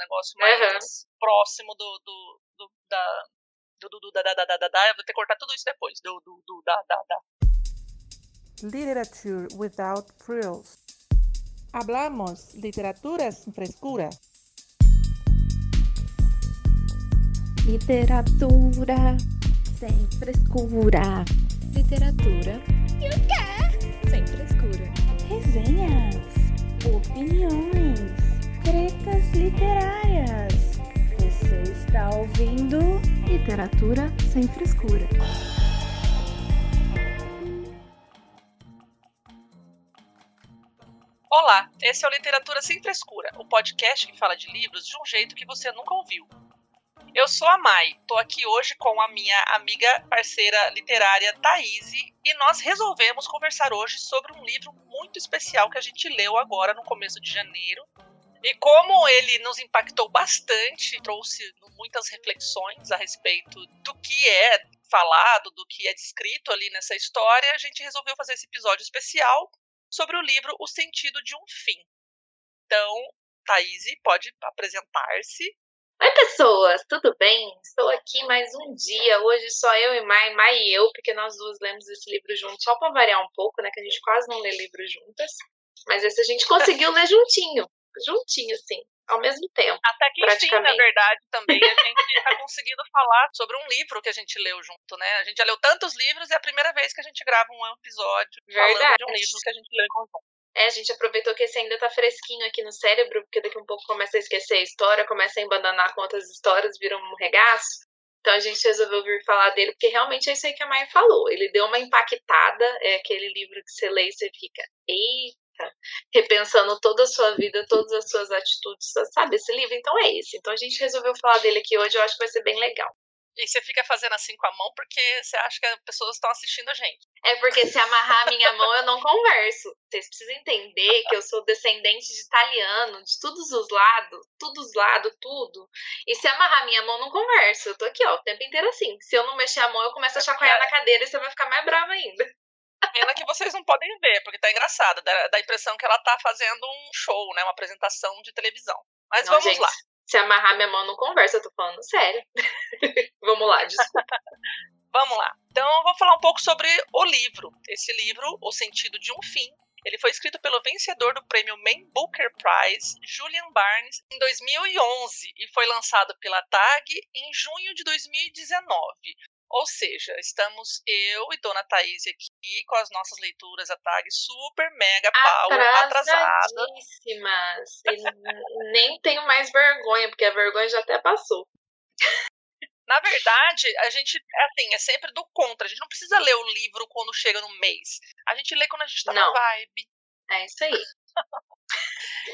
negócio mais uhum. próximo do, do, do da, do, do, do, da, da, da, da, da, eu vou ter que cortar tudo isso depois, do, do, do, da, da, da. Literature without frills. Hablamos literatura sem frescura. Literatura sem frescura. Literatura e o quê? Sem frescura. Resenhas, opiniões, tretas literárias. Você está ouvindo Literatura sem frescura. Olá, esse é o Literatura Sem Frescura, o podcast que fala de livros de um jeito que você nunca ouviu. Eu sou a Mai, tô aqui hoje com a minha amiga parceira literária Thaís e nós resolvemos conversar hoje sobre um livro muito especial que a gente leu agora no começo de janeiro. E como ele nos impactou bastante, trouxe muitas reflexões a respeito do que é falado, do que é descrito ali nessa história, a gente resolveu fazer esse episódio especial sobre o livro O Sentido de um Fim. Então, Thaís pode apresentar-se Oi, pessoas, tudo bem? Estou aqui mais um dia. Hoje só eu e Mai, Mai e eu, porque nós duas lemos esse livro juntos, só para variar um pouco, né? Que a gente quase não lê livro juntas. Mas esse a gente conseguiu ler juntinho, juntinho, assim, ao mesmo tempo. Até que enfim, na verdade, também a gente está conseguindo falar sobre um livro que a gente leu junto, né? A gente já leu tantos livros e é a primeira vez que a gente grava um episódio verdade. falando de um livro que a gente leu em conjunto. É, a gente aproveitou que esse ainda tá fresquinho aqui no cérebro, porque daqui a um pouco começa a esquecer a história, começa a embananar com outras histórias, vira um regaço. Então a gente resolveu vir falar dele, porque realmente é isso aí que a Maia falou. Ele deu uma impactada, é aquele livro que você lê e você fica, eita, repensando toda a sua vida, todas as suas atitudes, sabe esse livro? Então é esse. Então a gente resolveu falar dele aqui hoje, eu acho que vai ser bem legal. E você fica fazendo assim com a mão porque você acha que as pessoas estão assistindo a gente. É porque se amarrar a minha mão eu não converso. Vocês precisam entender que eu sou descendente de italiano, de todos os lados, todos os lados, tudo. E se amarrar a minha mão, eu não converso. Eu tô aqui, ó, o tempo inteiro assim. Se eu não mexer a mão, eu começo a chacoalhar na cadeira e você vai ficar mais brava ainda. Pena que vocês não podem ver, porque tá engraçado. Dá, dá a impressão que ela tá fazendo um show, né? Uma apresentação de televisão. Mas não, vamos gente, lá se amarrar minha mão não conversa, eu tô falando sério. Vamos lá, desculpa. Vamos lá. Então eu vou falar um pouco sobre o livro. Esse livro, O Sentido de um Fim, ele foi escrito pelo vencedor do prêmio Man Booker Prize, Julian Barnes, em 2011 e foi lançado pela TAG em junho de 2019. Ou seja, estamos eu e Dona Thaís aqui com as nossas leituras a tag super mega power atrasadas. E nem tenho mais vergonha, porque a vergonha já até passou. Na verdade, a gente, assim, é sempre do contra. A gente não precisa ler o livro quando chega no mês. A gente lê quando a gente tá não. na vibe. É isso aí.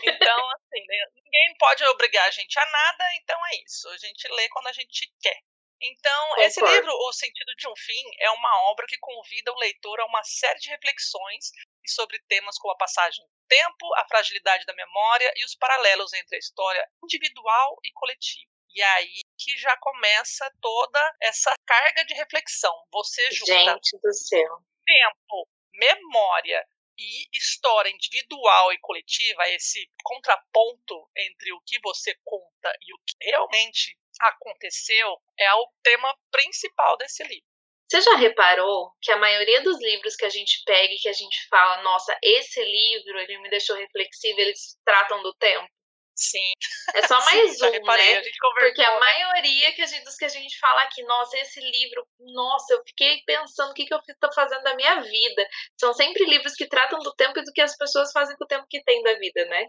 então, assim, né, ninguém pode obrigar a gente a nada, então é isso. A gente lê quando a gente quer. Então, Concordo. esse livro, O Sentido de um Fim, é uma obra que convida o leitor a uma série de reflexões sobre temas como a passagem do tempo, a fragilidade da memória e os paralelos entre a história individual e coletiva. E aí que já começa toda essa carga de reflexão. Você junta Gente do céu. tempo, memória e história individual e coletiva, esse contraponto entre o que você conta e o que realmente aconteceu, é o tema principal desse livro. Você já reparou que a maioria dos livros que a gente pega e que a gente fala, nossa, esse livro ele me deixou reflexivo, eles tratam do tempo? Sim. É só mais Sim, um, reparei, né? A Porque a né? maioria que a gente, dos que a gente fala aqui, nossa, esse livro, nossa, eu fiquei pensando o que, que eu estou fazendo da minha vida. São sempre livros que tratam do tempo e do que as pessoas fazem com o tempo que tem da vida, né?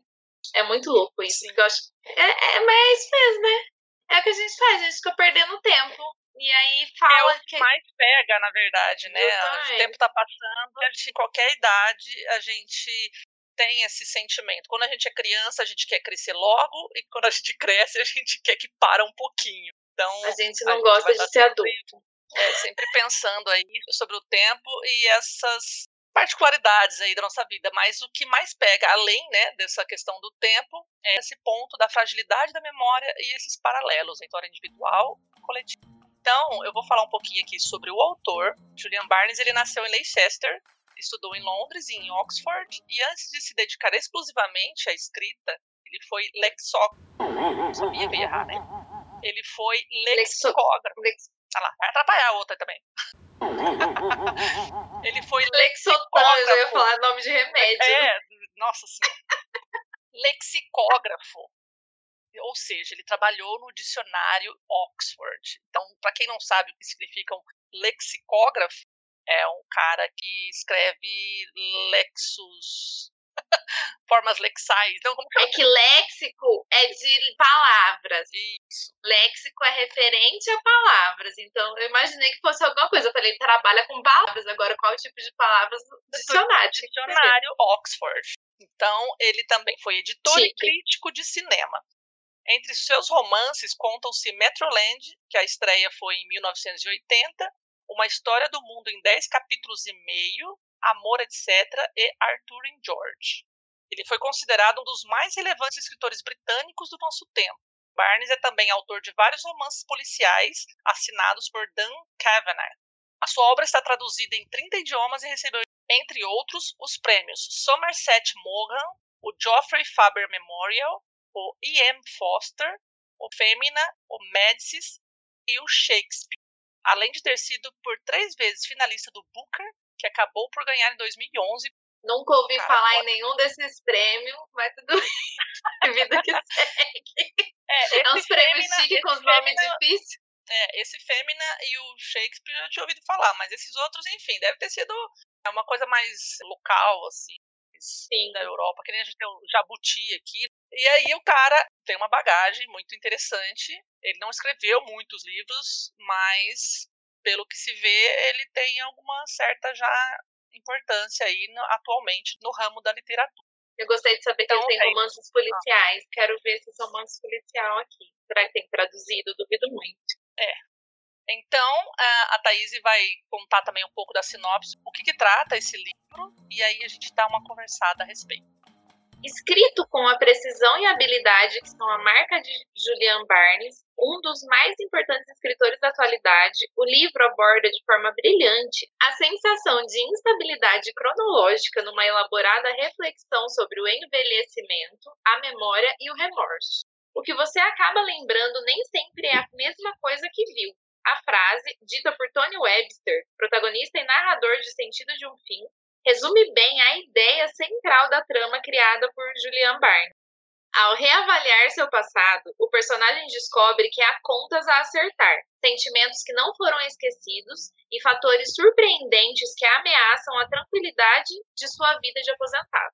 É muito louco isso. Eu acho, é, é, mas é isso mesmo, né? É o que a gente faz, a gente fica perdendo tempo. E aí fala é o que, que mais pega, na verdade, né? O tempo tá passando, a gente, em qualquer idade, a gente tem esse sentimento. Quando a gente é criança, a gente quer crescer logo, e quando a gente cresce, a gente quer que para um pouquinho. Então, a gente não a gosta gente de ser sempre, adulto. É, sempre pensando aí sobre o tempo e essas particularidades aí da nossa vida, mas o que mais pega, além né, dessa questão do tempo, é esse ponto da fragilidade da memória e esses paralelos entre a individual e coletivo. Então, eu vou falar um pouquinho aqui sobre o autor. Julian Barnes, ele nasceu em Leicester, estudou em Londres e em Oxford, e antes de se dedicar exclusivamente à escrita, Ele foi lexógrafo. Não sabia que ia errar, né? Ele foi lexicógrafo. Lex... Ah lá, vai atrapalhar a outra também. Ele foi Lexotan, eu ia lexicógrafo. falar nome de remédio. É, nossa senhora. Lexicógrafo. Ou seja, ele trabalhou no dicionário Oxford. Então, para quem não sabe o que significa um lexicógrafo, é um cara que escreve lexos, formas lexais. Então, como que É que léxico é de palavras. Isso. Léxico é referente a palavras. Então, eu imaginei que fosse alguma coisa. Eu falei, ele trabalha com palavras. Agora, qual tipo de palavras no dicionário? Dicionário Oxford. Então, ele também foi editor e Chique. crítico de cinema. Entre seus romances contam-se Metroland, que a estreia foi em 1980, Uma História do Mundo em 10 capítulos e meio, Amor, etc. e Arthur and George. Ele foi considerado um dos mais relevantes escritores britânicos do nosso tempo. Barnes é também autor de vários romances policiais assinados por Dan Kavanagh. A sua obra está traduzida em 30 idiomas e recebeu, entre outros, os prêmios Somerset Maugham, o Geoffrey Faber Memorial, o E.M. Foster, o Femina, o Médicis e o Shakespeare. Além de ter sido por três vezes finalista do Booker, que acabou por ganhar em 2011. Nunca ouvi Cara, falar pode- em nenhum desses prêmios, mas tudo bem. Vida que segue. É, É uns prêmios chiques com nomes Femina- difíceis. É, esse Femina e o Shakespeare eu tinha ouvido falar, mas esses outros, enfim, deve ter sido uma coisa mais local, assim, Sim. da Europa, que nem a gente tem o Jabuti aqui. E aí o cara tem uma bagagem muito interessante. Ele não escreveu muitos livros, mas pelo que se vê, ele tem alguma certa já importância aí no- atualmente no ramo da literatura. Eu gostei de saber que Então, ele tem é- romances policiais. Quero ver esses romances policial aqui. Será que tem traduzido? Duvido muito. Então, a, a Thaís vai contar também um pouco da sinopse, o que, que trata esse livro, e aí a gente dá uma conversada a respeito. Escrito com a precisão e habilidade que são a marca de Julian Barnes, um dos mais importantes escritores da atualidade, o livro aborda de forma brilhante a sensação de instabilidade cronológica numa elaborada reflexão sobre o envelhecimento, a memória e o remorso. O que você acaba lembrando nem sempre é a mesma coisa que viu. A frase, dita por Tony Webster, protagonista e narrador de Sentido de um Fim, resume bem a ideia central da trama criada por Julian Barnes. Ao reavaliar seu passado, o personagem descobre que há contas a acertar, sentimentos que não foram esquecidos e fatores surpreendentes que ameaçam a tranquilidade de sua vida de aposentado.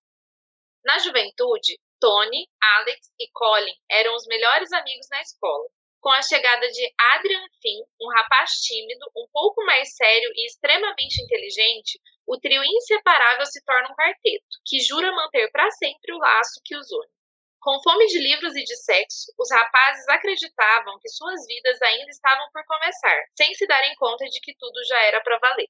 Na juventude, Tony, Alex e Colin eram os melhores amigos na escola. Com a chegada de Adrian Finn, um rapaz tímido, um pouco mais sério e extremamente inteligente, o trio inseparável se torna um quarteto, que jura manter para sempre o laço que os une. Com fome de livros e de sexo, os rapazes acreditavam que suas vidas ainda estavam por começar, sem se darem conta de que tudo já era para valer.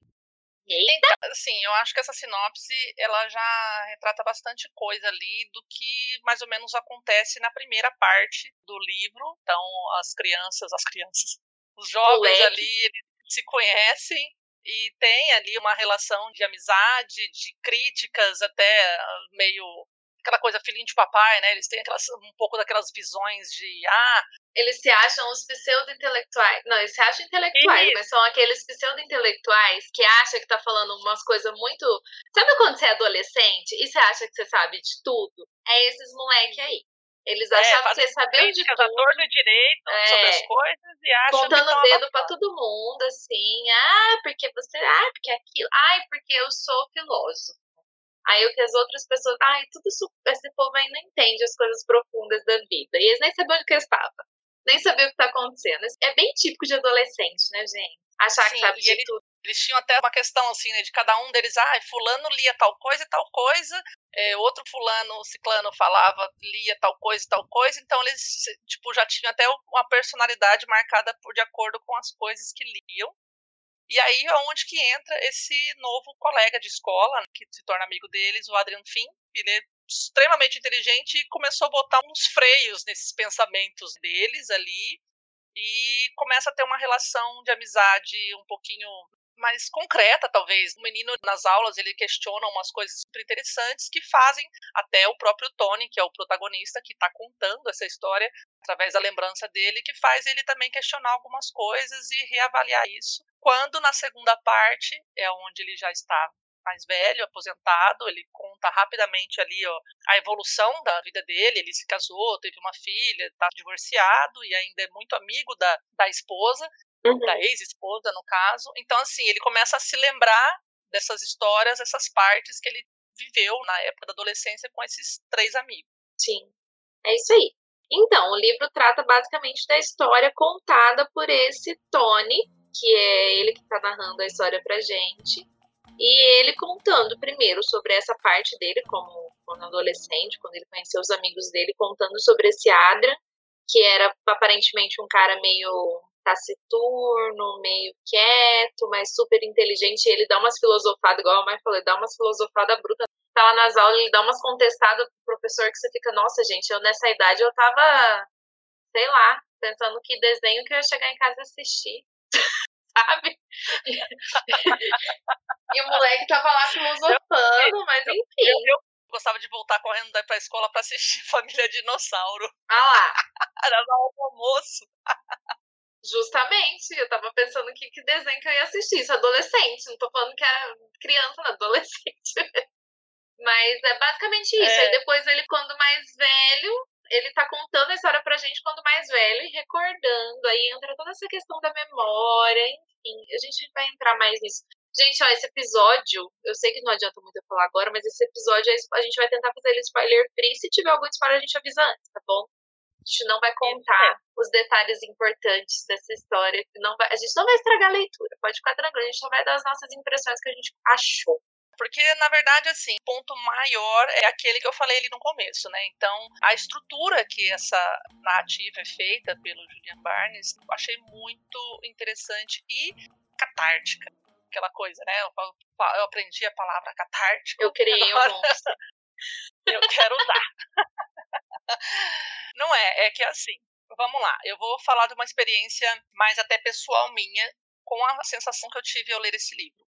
Eita! Assim, eu acho que essa sinopse ela já retrata bastante coisa ali do que mais ou menos acontece na primeira parte do livro. Então, as crianças, as crianças, os jovens ali se conhecem e tem ali uma relação de amizade, de críticas até ah, meio aquela coisa filhinho de papai, né? Eles têm aquelas, um pouco daquelas visões de ah, Eles se acham os pseudo-intelectuais. Não, eles se acham intelectuais, Isso. mas são aqueles pseudo-intelectuais que acham que tá falando umas coisas muito. Sabe quando você é adolescente e você acha que você sabe de tudo? É esses moleque aí. Eles achavam que fazem você sabia de tudo. torto e direito É. sobre as coisas e acham que Contando o dedo pra todo mundo, assim. Ah, porque você. Ah, porque aquilo. Ai, porque eu sou filósofo. Aí o que as outras pessoas. Ai, tudo isso. Esse povo aí não entende as coisas profundas da vida. E eles nem sabiam onde que eu estava. Nem sabiam o que tá acontecendo. É bem típico de adolescente, né, gente? Achar que Sim, sabe e de ele- tudo. eles tinham até uma questão assim, né, de cada um deles, ah, fulano lia tal coisa e tal coisa, é, outro fulano, ciclano falava, lia tal coisa e tal coisa, então eles, tipo, já tinham até uma personalidade marcada por de acordo com as coisas que liam. E aí é onde que entra esse novo colega de escola, né, que se torna amigo deles, o Adrian Finn, ele é extremamente inteligente e começou a botar uns freios nesses pensamentos deles ali, e começa a ter uma relação de amizade um pouquinho mais concreta, talvez. O menino nas aulas ele questiona umas coisas super interessantes que fazem até o próprio Tony, que é o protagonista, que está contando essa história através da lembrança dele, que faz ele também questionar algumas coisas e reavaliar isso. Quando na segunda parte é onde ele já está mais velho, aposentado, ele conta rapidamente ali ó, a evolução da vida dele. Ele se casou, teve uma filha, está divorciado e ainda é muito amigo da, da esposa, uhum. da ex-esposa, no caso. Então, assim, ele começa a se lembrar dessas histórias, essas partes que ele viveu na época da adolescência com esses três amigos. Sim, é isso aí. Então, o livro trata basicamente da história contada por esse Tony, que é ele que está narrando a história pra gente. E ele contando primeiro sobre essa parte dele, como quando adolescente, quando ele conheceu os amigos dele, contando sobre esse Adrian, que era aparentemente um cara meio taciturno, meio quieto, mas super inteligente. ele dá umas filosofadas, igual a mãe falou, ele dá umas filosofadas brutas. Tá lá nas aulas, ele dá umas contestadas pro professor que você fica, nossa, gente, eu nessa idade eu tava, sei lá, pensando que desenho que eu ia chegar em casa e assistir. sabe? e o moleque tava lá filosofando, mas enfim. Eu, eu, gostava de voltar correndo pra escola pra assistir Família Dinossauro. Ah lá. Era na hora do almoço. Justamente, eu tava pensando que, que desenho que eu ia assistir. Isso, adolescente, não tô falando que era criança, não, adolescente. Mas é basicamente isso. É. Aí depois ele, quando mais velho, ele tá contando a história pra gente quando mais velho e recordando. Aí entra toda essa questão da memória, enfim, a gente vai entrar mais nisso. Gente, ó, esse episódio, eu sei que não adianta muito eu falar agora, mas esse episódio a gente vai tentar fazer ele spoiler free. Se tiver algum spoiler, a gente avisa antes, tá bom? A gente não vai contar os detalhes importantes dessa história. Não vai, a gente não vai estragar a leitura, pode ficar tranquilo. A gente só vai dar as nossas impressões que a gente achou. Porque, na verdade, assim, o ponto maior é aquele que eu falei ali no começo, né? Então, a estrutura que essa narrativa é feita pelo Julian Barnes, eu achei muito interessante e catártica. Aquela coisa, né? Eu, eu aprendi a palavra catártica. Eu criei agora, um monstro. eu quero usar. Não é, é que assim, vamos lá, eu vou falar de uma experiência mais até pessoal minha, com a sensação que eu tive ao ler esse livro.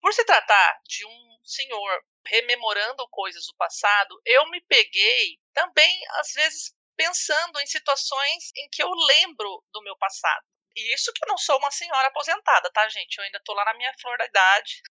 Por se tratar de um senhor rememorando coisas do passado, eu me peguei também, às vezes, pensando em situações em que eu lembro do meu passado. E isso que eu não sou uma senhora aposentada, tá, gente? Eu ainda tô lá na minha flor da idade.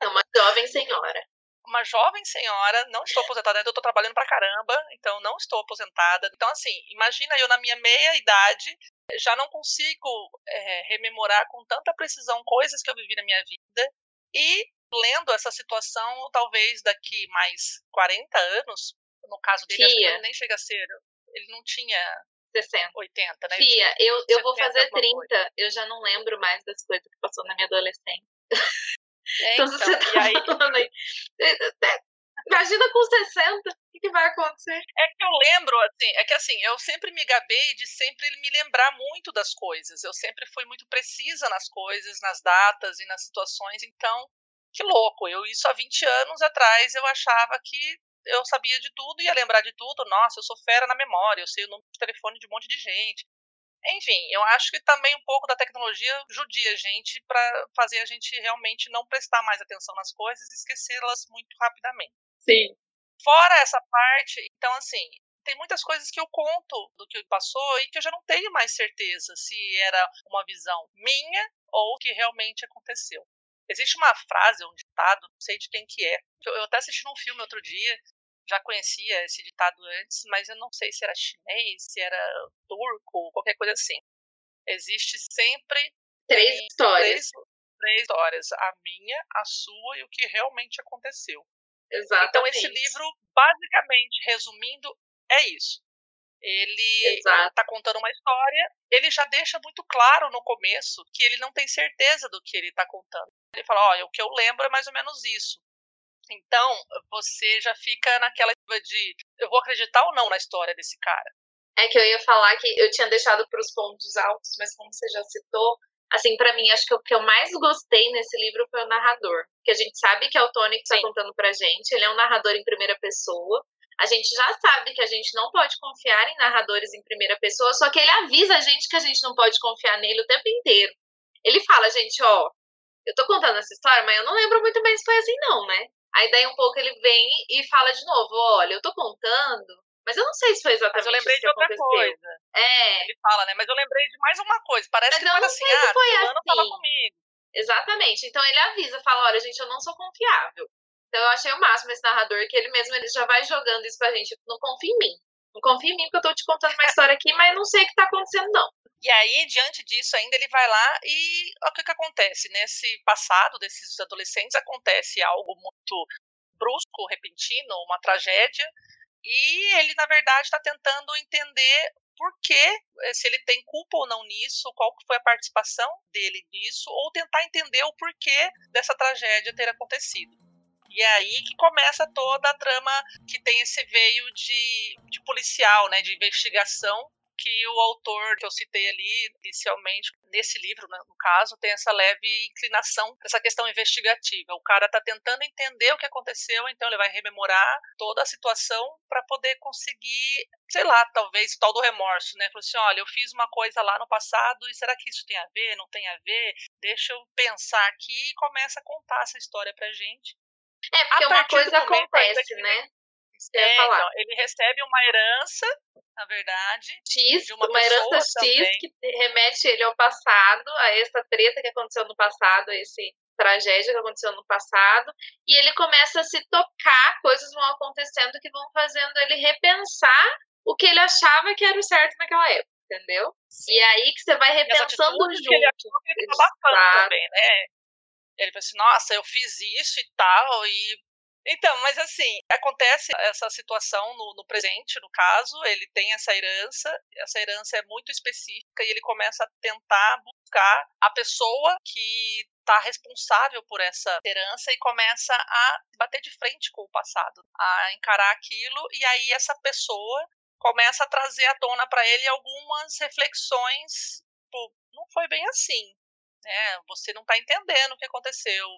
É uma jovem senhora. Uma jovem senhora, não estou aposentada, eu estou trabalhando pra caramba, então não estou aposentada. Então, assim, imagina eu na minha meia idade, já não consigo é, rememorar com tanta precisão coisas que eu vivi na minha vida, e lendo essa situação, talvez daqui mais 40 anos, no caso dele, acho que ele nem chega a ser. Ele não tinha 60. 80, né? Fia, eu, eu vou fazer 30, coisa. eu já não lembro mais das coisas que passou na minha adolescência. É, então, você tá aí... falando aí. É, é, imagina com 60, o que, que, vai acontecer? É que eu lembro, assim, é que assim, eu sempre me gabei de sempre me lembrar muito das coisas. Eu sempre fui muito precisa nas coisas, nas datas e nas situações, então, que louco. Eu, isso há 20 anos atrás, eu achava que eu sabia de tudo, ia lembrar de tudo. Nossa, eu sou fera na memória, eu sei o número de telefone de um monte de gente. Enfim, eu acho que também um pouco da tecnologia judia a gente para fazer a gente realmente não prestar mais atenção nas coisas e esquecê-las muito rapidamente. Sim. Fora essa parte, então assim, tem muitas coisas que eu conto do que passou e que eu já não tenho mais certeza se era uma visão minha ou que realmente aconteceu. Existe uma frase, um ditado, não sei de quem que é. Eu até assisti um filme outro dia já conhecia esse ditado antes, mas eu não sei se era chinês, se era turco, qualquer coisa assim. Existe sempre três histórias. Três, três, histórias, a minha, a sua e o que realmente aconteceu. Exatamente. Então esse livro, basicamente, resumindo, é isso. Ele está contando uma história, ele já deixa muito claro no começo que ele não tem certeza do que ele está contando. Ele fala, olha, o que eu lembro é mais ou menos isso. Então, você já fica naquela de eu vou acreditar ou não na história desse cara. É que eu ia falar que eu tinha deixado para os pontos altos, mas como você já citou, assim, para mim, acho que o que eu mais gostei nesse livro foi o narrador. Que a gente sabe que é o Tony que está contando pra gente, ele é um narrador em primeira pessoa. A gente já sabe que a gente não pode confiar em narradores em primeira pessoa, só que ele avisa a gente que a gente não pode confiar nele o tempo inteiro. Ele fala, gente, ó, eu tô contando essa história, mas eu não lembro muito bem se foi assim, não, né? Aí daí um pouco ele vem e fala de novo, olha, eu tô contando, mas eu não sei se foi exatamente Mas eu lembrei de outra aconteceu. coisa. É, Ele fala, né? Mas eu lembrei de mais uma coisa. Parece Mas que eu não assim, se ah, foi fulano tava assim. comigo. exatamente. Então ele avisa, fala, olha, gente, eu não sou confiável. Então eu achei o máximo esse narrador, que ele mesmo ele já vai jogando isso pra gente, não confia em mim. Não confia em mim porque eu tô te contando uma história aqui, mas não sei o que tá acontecendo, não. E aí, diante disso, ainda ele vai lá e o que, que acontece? Nesse passado desses adolescentes, acontece algo muito brusco, repentino, uma tragédia, e ele, na verdade, está tentando entender por que, eh, se ele tem culpa ou não nisso, qual foi a participação dele nisso, ou tentar entender o porquê dessa tragédia ter acontecido. E é aí que começa toda a trama que tem esse veio de, de policial, né, de investigação, que o autor que eu citei ali inicialmente, nesse livro, né, no caso, tem essa leve inclinação essa questão investigativa. O cara está tentando entender o que aconteceu, então ele vai rememorar toda a situação para poder conseguir, sei lá, talvez tal do remorso, né? Falou assim, olha, eu fiz uma coisa lá no passado e será que isso tem a ver? Não tem a ver? Deixa eu pensar aqui e começa a contar essa história pra gente. É, porque A uma coisa acontece, que- né? Ia É, então, ele recebe uma herança, na verdade, X, de uma uma, herança X também. que remete ele ao passado, a essa treta que aconteceu no passado, a esse tragédia que aconteceu no passado, e ele começa a se tocar, coisas vão acontecendo que vão fazendo ele repensar o que ele achava que era o certo naquela época, entendeu? E é aí que você vai repensando junto. que ele achou que ele também, né? Ele falou assim, nossa, eu fiz isso e tal, e... Então, mas assim, acontece essa situação no, no presente, no caso, ele tem essa herança, essa herança é muito específica e ele começa a tentar buscar a pessoa que está responsável por essa herança e começa a bater de frente com o passado, a encarar aquilo, e aí essa pessoa começa a trazer à tona para ele algumas reflexões, tipo, não foi bem assim, né? Você não está entendendo o que aconteceu.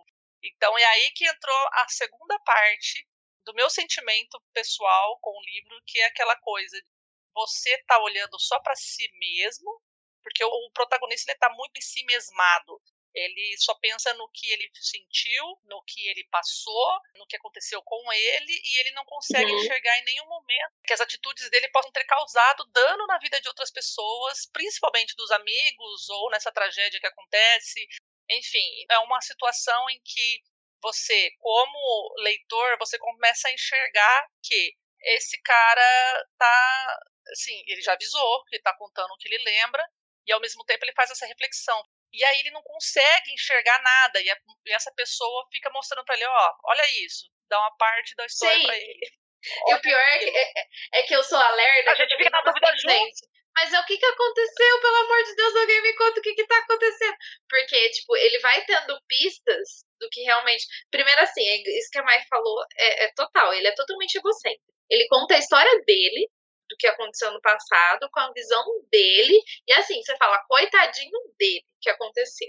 Então é aí que entrou a segunda parte do meu sentimento pessoal com o livro, que é aquela coisa de você tá olhando só para si mesmo, porque o, protagonista ele tá muito em si mesmado. Ele só pensa no que ele sentiu, no que ele passou, no que aconteceu com ele, e ele não consegue Uhum. enxergar em nenhum momento que as atitudes dele possam ter causado dano na vida de outras pessoas, principalmente dos amigos, ou nessa tragédia que acontece. Enfim, é uma situação em que você, como leitor, você começa a enxergar que esse cara tá, assim, ele já avisou, que tá contando o que ele lembra, e ao mesmo tempo ele faz essa reflexão. E aí ele não consegue enxergar nada, e, a- e essa pessoa fica mostrando para ele, ó, olha isso, dá uma parte da história para ele. E o pior é que, é, é- é que eu sou alerta. A gente fica na dúvida gente, Mas é o que, que aconteceu? Pelo amor de Deus, alguém me conta o que, que tá acontecendo. Porque, tipo, ele vai tendo pistas do que realmente. Primeiro, assim, é isso que a Mai falou é, é total. Ele é totalmente egocêntrico. Ele conta a história dele, do que aconteceu no passado, com a visão dele. E assim, você fala, coitadinho dele que aconteceu.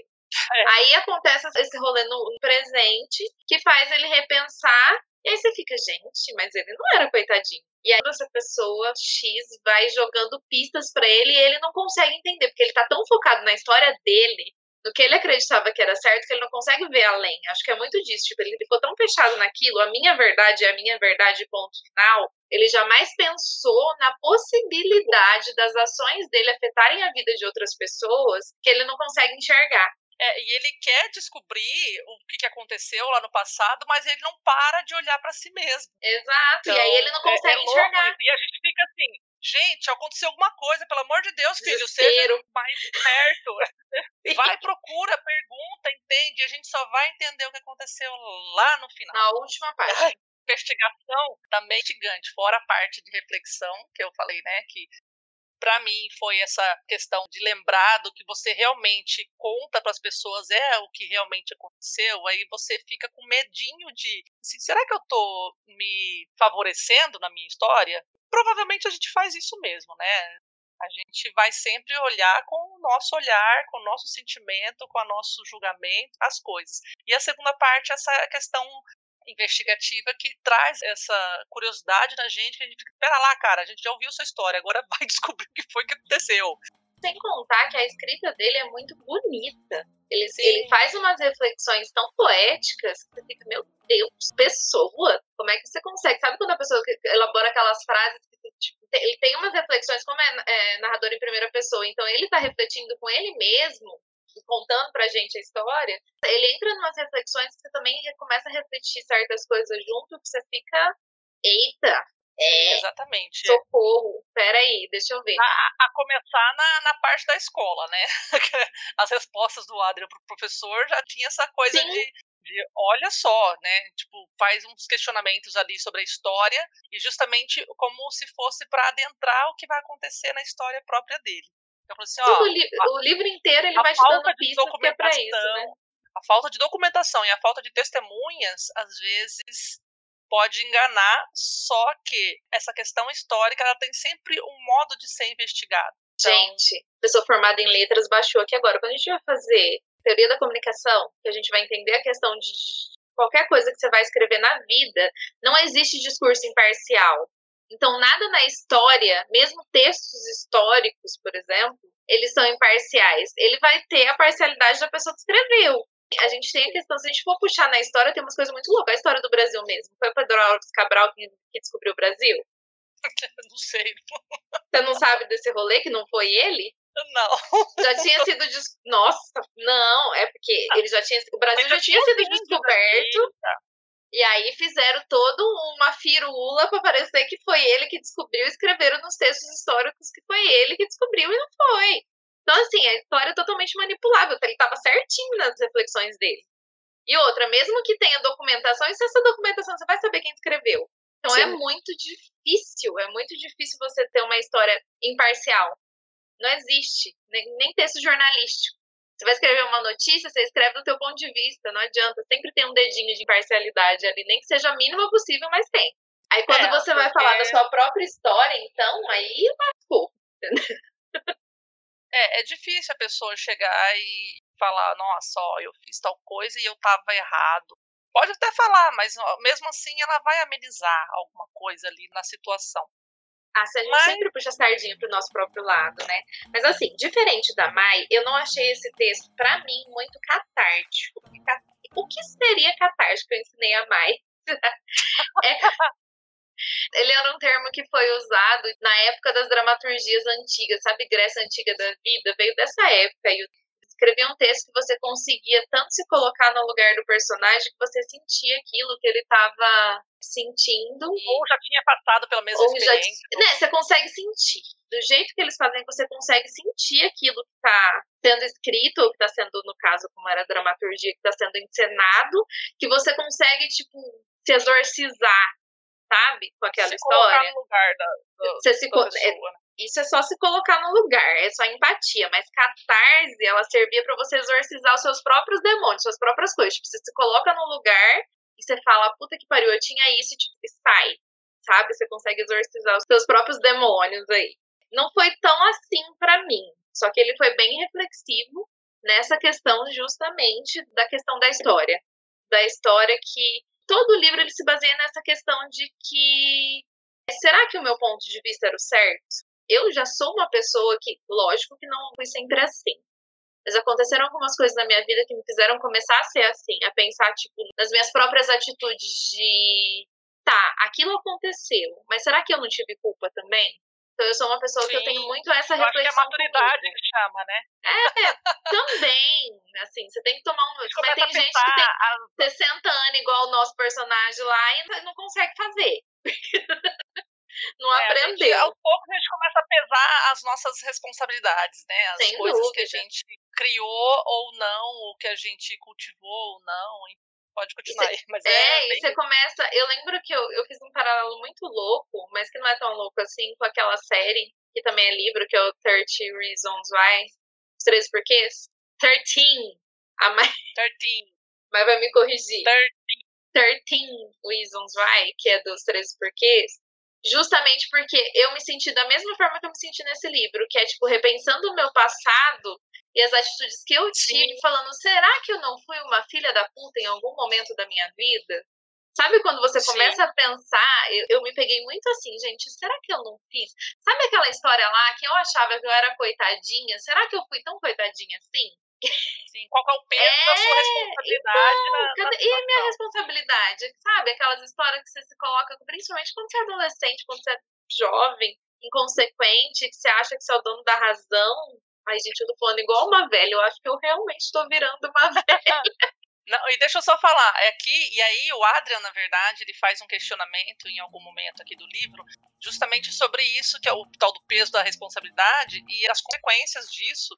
É. Aí acontece esse rolê no presente, que faz ele repensar. E aí você fica, gente, mas ele não era coitadinho. E aí essa pessoa X vai jogando pistas pra ele e ele não consegue entender, porque ele tá tão focado na história dele, no que ele acreditava que era certo, que ele não consegue ver além. Acho que é muito disso. Tipo, ele ficou tão fechado naquilo, a minha verdade é a minha verdade, ponto final. Ele jamais pensou na possibilidade das ações dele afetarem a vida de outras pessoas que ele não consegue enxergar. É, e ele quer descobrir o que, que aconteceu lá no passado, mas ele não para de olhar para si mesmo. Exato. e aí ele não Então, é- consegue é louco enxergar. E a gente fica assim, gente, aconteceu alguma coisa, pelo amor de Deus, filho, Desespero. seja mais perto. Vai, procura, pergunta, entende. A gente só vai entender o que aconteceu lá no final. Na última parte. Ai, investigação também gigante, fora a parte de reflexão que eu falei, né, que para mim foi essa questão de lembrar do que você realmente conta para as pessoas é o que realmente aconteceu, aí você fica com medinho de, assim, será que eu tô me favorecendo na minha história? Provavelmente a gente faz isso mesmo, né? A gente vai sempre olhar com o nosso olhar, com o nosso sentimento, com o nosso julgamento, as coisas. E a segunda parte, essa questão investigativa que traz essa curiosidade na gente, que a gente fica, pera lá, cara, a gente já ouviu sua história, agora vai descobrir o que foi que aconteceu. Sem contar que a escrita dele é muito bonita. Ele, ele faz umas reflexões tão poéticas que você fica, meu Deus, pessoa, como é que você consegue? Sabe quando a pessoa elabora aquelas frases que tipo, ele tem umas reflexões, como é, é narrador em primeira pessoa, então ele tá refletindo com ele mesmo, contando pra gente a história, ele entra em umas reflexões que você também começa a refletir certas coisas junto, que você fica, eita, é, Exatamente. Socorro, peraí, deixa eu ver. A, a começar na, na parte da escola, né? As respostas do Adrian pro professor já tinha essa coisa de, de, olha só, né? Tipo, faz uns questionamentos ali sobre a história e justamente como se fosse para adentrar o que vai acontecer na história própria dele. Então, assim, ó, o, li a, o, livro inteiro ele vai te dando pista que é pra isso, né? A falta de documentação e a falta de testemunhas, às vezes, pode enganar, só que essa questão histórica ela tem sempre um modo de ser investigada. Então... Gente, pessoa formada em letras baixou aqui agora. Quando a gente vai fazer teoria da comunicação, que a gente vai entender a questão de qualquer coisa que você vai escrever na vida, não existe discurso imparcial. Então, nada na história, mesmo textos históricos, por exemplo, eles são imparciais. Ele vai ter a parcialidade da pessoa que escreveu. A gente tem a questão, se a gente for puxar na história, tem umas coisas muito loucas. A história do Brasil mesmo. Foi o Pedro Alves Cabral que, que descobriu o Brasil? não sei. Você não sabe desse rolê que não foi ele? Não. Já tinha sido. Des... Nossa, não, é porque ele já tinha. O Brasil já tinha sido descoberto. E aí fizeram toda uma firula para parecer que foi ele que descobriu e escreveram nos textos históricos que foi ele que descobriu e não foi. Então, assim, a história é totalmente manipulável. Ele estava certinho nas reflexões dele. E outra, mesmo que tenha documentação, e se essa documentação você vai saber quem escreveu? Então é Sim. é muito difícil, é muito difícil você ter uma história imparcial. Não existe, nem, nem texto jornalístico. Você vai escrever uma notícia, você escreve do teu ponto de vista, não adianta. Sempre tem um dedinho de imparcialidade ali, nem que seja a mínima possível, mas tem. Aí quando é, você vai falar da sua própria história, então, aí lascou. É, é difícil a pessoa chegar e falar, nossa, ó, eu fiz tal coisa e eu tava errado. Pode até falar, mas mesmo assim ela vai amenizar alguma coisa ali na situação. Ah, se a gente mas... sempre puxa a sardinha pro nosso próprio lado, né? Mas assim, diferente da Mai, eu não achei esse texto, para mim, muito catártico. O que seria catártico? Eu ensinei a Mai. é, ele era um termo que foi usado na época das dramaturgias antigas, sabe? Grécia Antiga da Vida veio dessa época. E escrevia um texto que você conseguia tanto se colocar no lugar do personagem que você sentia aquilo que ele estava sentindo. Ou já tinha passado pela mesma experiência. Já, né, você consegue sentir. Do jeito que eles fazem, você consegue sentir aquilo que está sendo escrito, ou que está sendo, no caso, como era a dramaturgia, que está sendo encenado, que você consegue, tipo, se exorcizar sabe? Com aquela se história. No lugar da, do, você se da é, Isso é só se colocar no lugar, é só empatia. Mas catarse, ela servia para você exorcizar os seus próprios demônios, suas próprias coisas. Tipo, você se coloca no lugar e você fala, puta que pariu, eu tinha isso, e tipo, sai. Sabe? Você consegue exorcizar os seus próprios demônios aí. Não foi tão assim para mim. Só que ele foi bem reflexivo nessa questão justamente da questão da história. Da história que todo o livro ele se baseia nessa questão de que será que o meu ponto de vista era o certo? Eu já sou uma pessoa que, lógico que não fui sempre assim. Mas aconteceram algumas coisas na minha vida que me fizeram começar a ser assim, a pensar, tipo, nas minhas próprias atitudes de tá, aquilo aconteceu, mas será que eu não tive culpa também? Então eu sou uma pessoa Sim, que eu tenho muito essa eu reflexão. Acho que é a maturidade comigo. que chama, né? É, também. Assim, você tem que tomar um. Mas tem gente que tem 60 anos, igual o nosso personagem lá, e não consegue fazer. Não é, aprendeu. Gente, aos poucos a gente começa a pesar as nossas responsabilidades, né? As Sem coisas dúvida. que a gente criou ou não, ou que a gente cultivou ou não pode continuar aí. Mas é, é bem... e você começa. Eu lembro que eu, eu fiz um paralelo muito louco, mas que não é tão louco assim, com aquela série, que também é livro, que é o 30 Reasons Why. Os 13 porquês? 13. A mais... 13. Mas vai me corrigir. 13. 13 Reasons Why, que é dos 13 porquês. Justamente porque eu me senti da mesma forma que eu me senti nesse livro, que é tipo repensando o meu passado e as atitudes que eu tive, Sim. falando: será que eu não fui uma filha da puta em algum momento da minha vida? Sabe quando você começa Sim. a pensar, eu, eu, me peguei muito assim, gente, será que eu não fiz? Sabe aquela história lá que eu achava que eu era coitadinha? Será que eu fui tão coitadinha assim? Sim, qual é o peso é, da sua responsabilidade então, na, na E a minha responsabilidade? Sabe, aquelas histórias que você se coloca, principalmente quando você é adolescente, quando você é jovem, inconsequente, que você acha que você é o dono da razão. Ai, gente, eu tô falando igual uma velha. Eu acho que eu realmente tô virando uma velha. Não, e deixa eu só falar, é aqui, e aí o Adrian, na verdade, ele faz um questionamento em algum momento aqui do livro, justamente sobre isso, que é o tal do peso da responsabilidade e as consequências disso,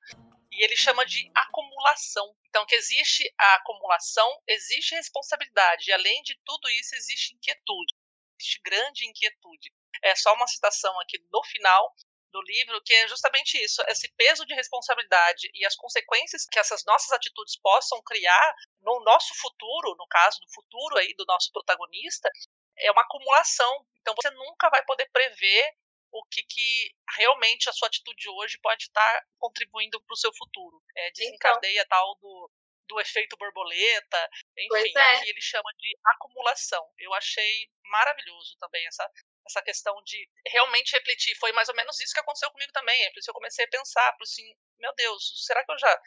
e ele chama de acumulação. Então, que existe a acumulação, existe responsabilidade, e além de tudo isso, existe inquietude, existe grande inquietude. É só uma citação aqui no final, do livro, que é justamente isso, esse peso de responsabilidade e as consequências que essas nossas atitudes possam criar no nosso futuro, no caso do futuro aí do nosso protagonista, é uma acumulação. Então você nunca vai poder prever o que, que realmente a sua atitude hoje pode estar contribuindo para o seu futuro. É, desencadeia então, tal do, do efeito borboleta, enfim, é. aqui ele chama de acumulação. Eu achei maravilhoso também essa, essa questão de realmente refletir. Foi mais ou menos isso que aconteceu comigo também. É por isso que eu comecei a pensar, assim, meu Deus, será que eu já,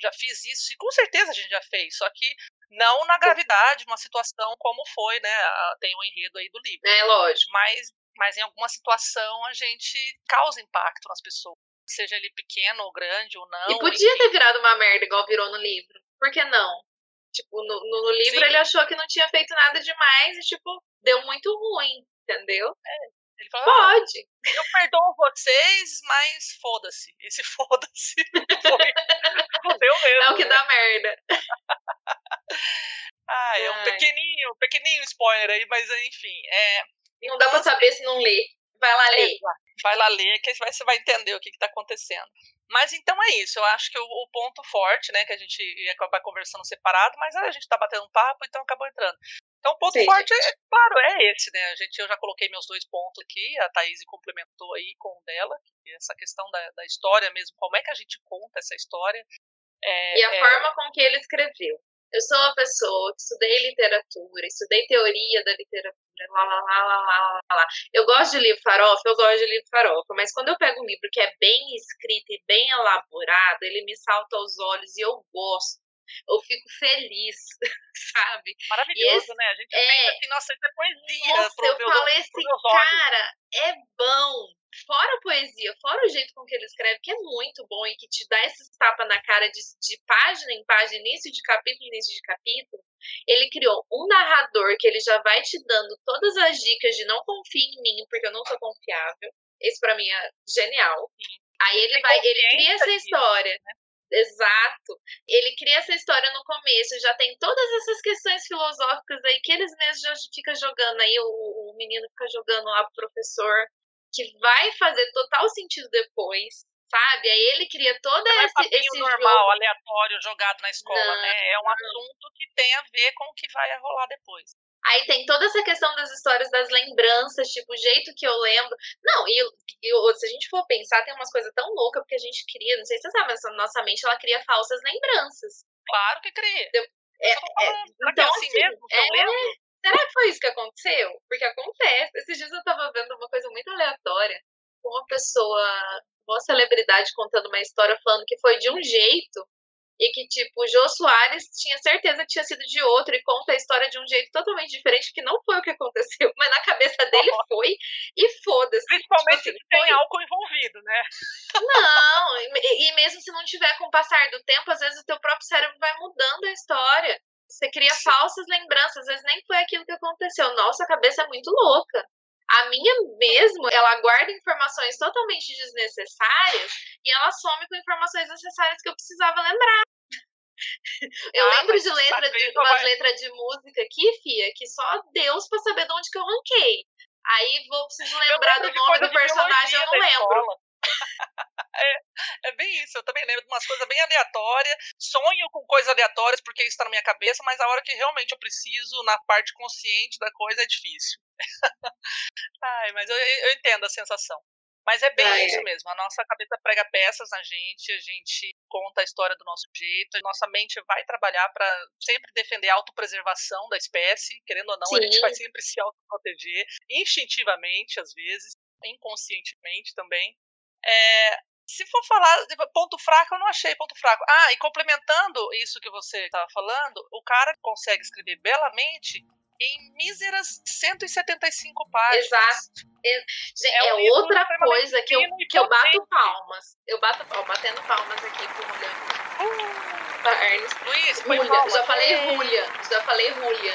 já fiz isso? E com certeza a gente já fez, só que não na gravidade, uma situação como foi, né? Tem o um enredo aí do livro. É, lógico. Mas, mas em alguma situação a gente causa impacto nas pessoas. Seja ele pequeno ou grande ou não. E podia enfim. ter virado uma merda igual virou no livro. Por que não? Tipo, no, no, livro Sim. ele achou que não tinha feito nada demais e, tipo, deu muito ruim entendeu? É. Ele falou, ah, Pode. Ah, eu perdoo vocês, mas foda-se. Esse foda-se foi. Fudeu mesmo. É o que né? dá merda. ah, é um pequenininho, pequenininho spoiler aí, mas enfim. É... Não dá pra saber se não lê. Vai lá ler. Vai lá ler, que você vai entender o que, está acontecendo. Mas então é isso. Eu acho que o, o, ponto forte, né, que a gente ia acabar conversando separado, mas a gente está batendo um papo, então acabou entrando. Então o ponto Sim, forte, é, claro, é esse, né? A gente, eu já coloquei meus dois pontos aqui, a Thaís complementou aí com o dela, essa questão da, da história mesmo, como é que a gente conta essa história. É, e a é... forma com que ele escreveu. Eu sou uma pessoa que estudei literatura, estudei teoria da literatura, lá, lá, lá, lá, lá, lá. Eu gosto de livro farofa, eu gosto de livro farofa, mas quando eu pego um livro que é bem escrito e bem elaborado, ele me salta aos olhos e eu gosto eu fico feliz, sabe? Maravilhoso, esse, né? A gente é, pensa assim, nossa, isso é poesia. Nossa, eu meu, falei assim, cara, é bom. Fora a poesia, fora o jeito com que ele escreve, que é muito bom e que te dá esses tapas na cara de, de página em página, início de capítulo, início de capítulo, ele criou um narrador que ele já vai te dando todas as dicas de não confie em mim, porque eu não sou confiável. Esse para mim é genial. Aí ele vai, ele cria essa história. Disso, né? Exato. Ele cria essa história no começo, já tem todas essas questões filosóficas aí que eles mesmos já ficam jogando aí, o, o menino fica jogando lá pro professor, que vai fazer total sentido depois, sabe? Aí ele cria todo Não esse, é esse normal, jogo. aleatório, jogado na escola, Não. né? É um assunto que tem a ver com o que vai rolar depois. Aí tem toda essa questão das histórias das lembranças, tipo, o jeito que eu lembro. Não, e, e se a gente for pensar, tem umas coisas tão loucas, porque a gente cria, não sei se você sabe, mas a nossa mente ela cria falsas lembranças. Claro que cria. Eu, é, é, então, é assim, assim mesmo? É, será que foi isso que aconteceu? Porque acontece. Esses dias eu tava vendo uma coisa muito aleatória. Uma pessoa, uma celebridade contando uma história falando que foi de um jeito e que, tipo, o Jô Soares tinha certeza que tinha sido de outro e conta a história de um jeito totalmente diferente, que não foi o que aconteceu, mas na cabeça dele foi, e foda-se. Principalmente tipo assim, se tem foi... álcool envolvido, né? Não, e, e mesmo se não tiver com o passar do tempo, às vezes o teu próprio cérebro vai mudando a história. Você cria Sim. falsas lembranças, às vezes nem foi aquilo que aconteceu. Nossa, a cabeça é muito louca. A minha mesmo, ela guarda informações totalmente desnecessárias e ela some com informações necessárias que eu precisava lembrar. Eu ah, lembro de letra de, umas vai... letras de música aqui, Fia, que só Deus pra saber de onde que eu ranquei. Aí vou preciso lembrar do nome do personagem, eu não lembro. é, é bem isso, eu também lembro de umas coisas bem aleatórias, sonho com coisas aleatórias porque isso está na minha cabeça, mas a hora que realmente eu preciso, na parte consciente da coisa, é difícil. Ai, mas eu, eu entendo a sensação. Mas é bem ah, isso é. mesmo. A nossa cabeça prega peças na gente, a gente conta a história do nosso jeito, a nossa mente vai trabalhar para sempre defender a autopreservação da espécie, querendo ou não, Sim. a gente vai sempre se autoproteger, instintivamente, às vezes, inconscientemente também. É, Se for falar de ponto fraco, eu não achei ponto fraco. Ah, e complementando isso que você estava falando, o cara consegue escrever belamente em míseras 175 páginas. Exato. É, gente, É é, um outra coisa que eu, que eu bato palmas. Eu bato ó, batendo palmas aqui pro Julian Barnes. Luiz, põe Julia, palma. já falei É. Julia, já falei Julia.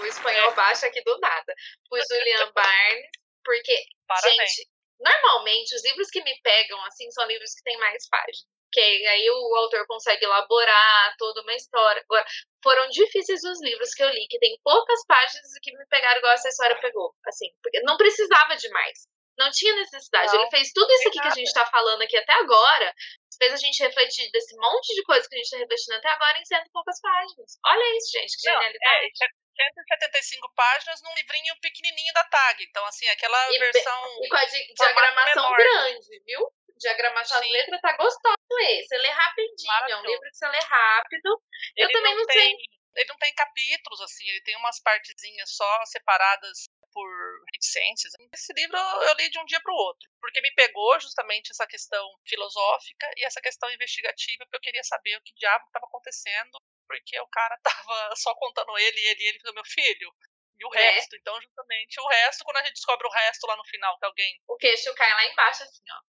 O espanhol baixa aqui do nada. O Julian Barnes, porque, Parabéns. gente, normalmente os livros que me pegam, assim, são livros que têm mais páginas. Que aí o autor consegue elaborar toda uma história. Agora, foram difíceis os livros que eu li, que tem poucas páginas e que me pegaram igual essa história pegou. Assim, porque não precisava de mais. Não tinha necessidade. Não, Ele fez tudo isso aqui que a gente tá falando aqui até agora, fez a gente refletir desse monte de coisa que a gente tá refletindo até agora em cento e poucas páginas. Olha isso, gente, que Não, genialidade. é, 175 páginas num livrinho pequenininho da TAG. Então, assim, aquela E versão. E com a di- diagramação menor. grande, viu? Diagramação Sim. de letra tá gostoso de ler. Você lê rapidinho. É um livro que você lê rápido. Eu ele também não tem, Ele não tem capítulos, assim, ele tem umas partezinhas só separadas por reticências. Esse livro eu li de um dia para o outro, porque me pegou justamente essa questão filosófica e essa questão investigativa, porque eu queria saber o que diabo estava acontecendo, porque o cara tava só contando ele, ele, ele, falou, meu filho. E o É. resto, então, justamente, o resto, quando a gente descobre o resto lá no final, que alguém O queixo cai lá embaixo, assim, ó.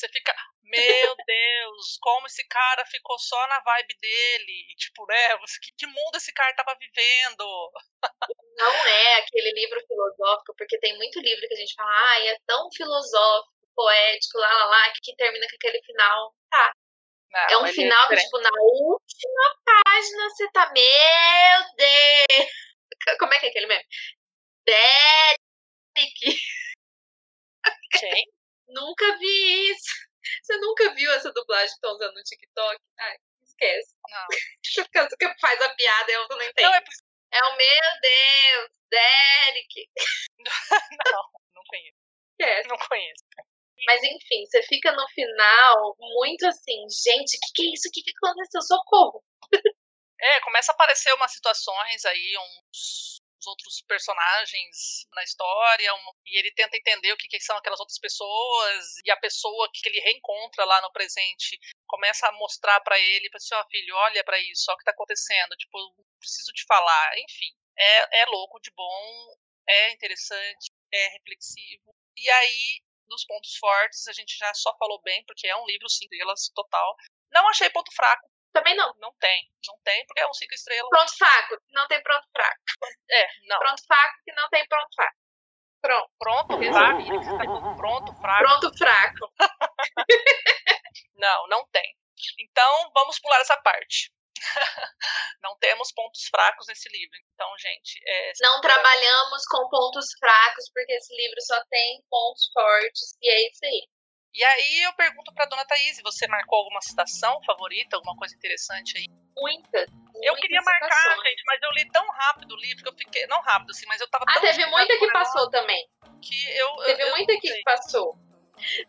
Você fica, meu Deus, como esse cara ficou só na vibe dele. E, tipo, né? Que, que mundo esse cara tava vivendo? Não é aquele livro filosófico, porque tem muito livro que a gente fala, ah, é tão filosófico, poético, lá, lá, lá, que termina com aquele final. Tá. Não, é um ele final que, tipo, na última página você tá, meu Deus! Como é que é aquele meme? Derek! Quem? Nunca vi isso. Você nunca viu essa dublagem que estão usando no TikTok? Ai, esquece. Não. Que faz a piada eu não entendo. Não, é É o meu Deus, Derek. não, não conheço. Esquece. Não conheço. Mas enfim, você fica no final muito assim, gente, o que, que é isso? O que, que aconteceu? Socorro. É, começa a aparecer umas situações aí, uns, uns outros personagens na história, e ele tenta entender o que, que são aquelas outras pessoas, e a pessoa que ele reencontra lá no presente começa a mostrar pra ele, assim, ó filho, olha pra isso, olha o que tá acontecendo, tipo, preciso te falar, enfim. É, é louco de bom, é interessante, é reflexivo. E aí, nos pontos fortes, a gente já só falou bem, porque é um livro cinco estrelas total. Não achei ponto fraco. Também não. Não tem, não tem, porque é um cinco estrelas. Pronto fraco. Não tem pronto fraco. É, não. Pronto fraco que não tem pronto fraco. Pronto. Pronto, fraco. Tá pronto, fraco. Pronto fraco. Não, não tem. Então, vamos pular essa parte. não temos pontos fracos nesse livro. Então, gente, é, Não trabalhamos com pontos fracos, porque esse livro só tem pontos fortes. E é isso aí. E aí eu pergunto pra dona Thaís, você marcou alguma citação favorita, alguma coisa interessante aí? Muitas. Eu queria marcar, citações. gente, mas eu li tão rápido o livro que eu fiquei. Não rápido, assim, mas eu tava Ah, teve muita que passou também. Que eu, Teve eu, eu muita não que passou.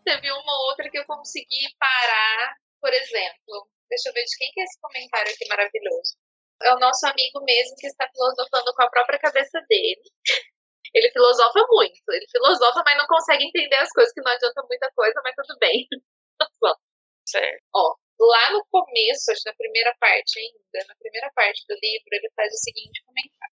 Teve uma outra que eu consegui parar, por exemplo. Deixa eu ver de quem que é esse comentário aqui maravilhoso. É o nosso amigo mesmo que está filosofando com a própria cabeça dele. Ele filosofa muito. Ele filosofa, mas não consegue entender as coisas, que não adianta muita coisa, mas tudo bem. Certo. Ó, lá no começo, acho que na primeira parte ainda, na primeira parte do livro, ele faz o seguinte comentário.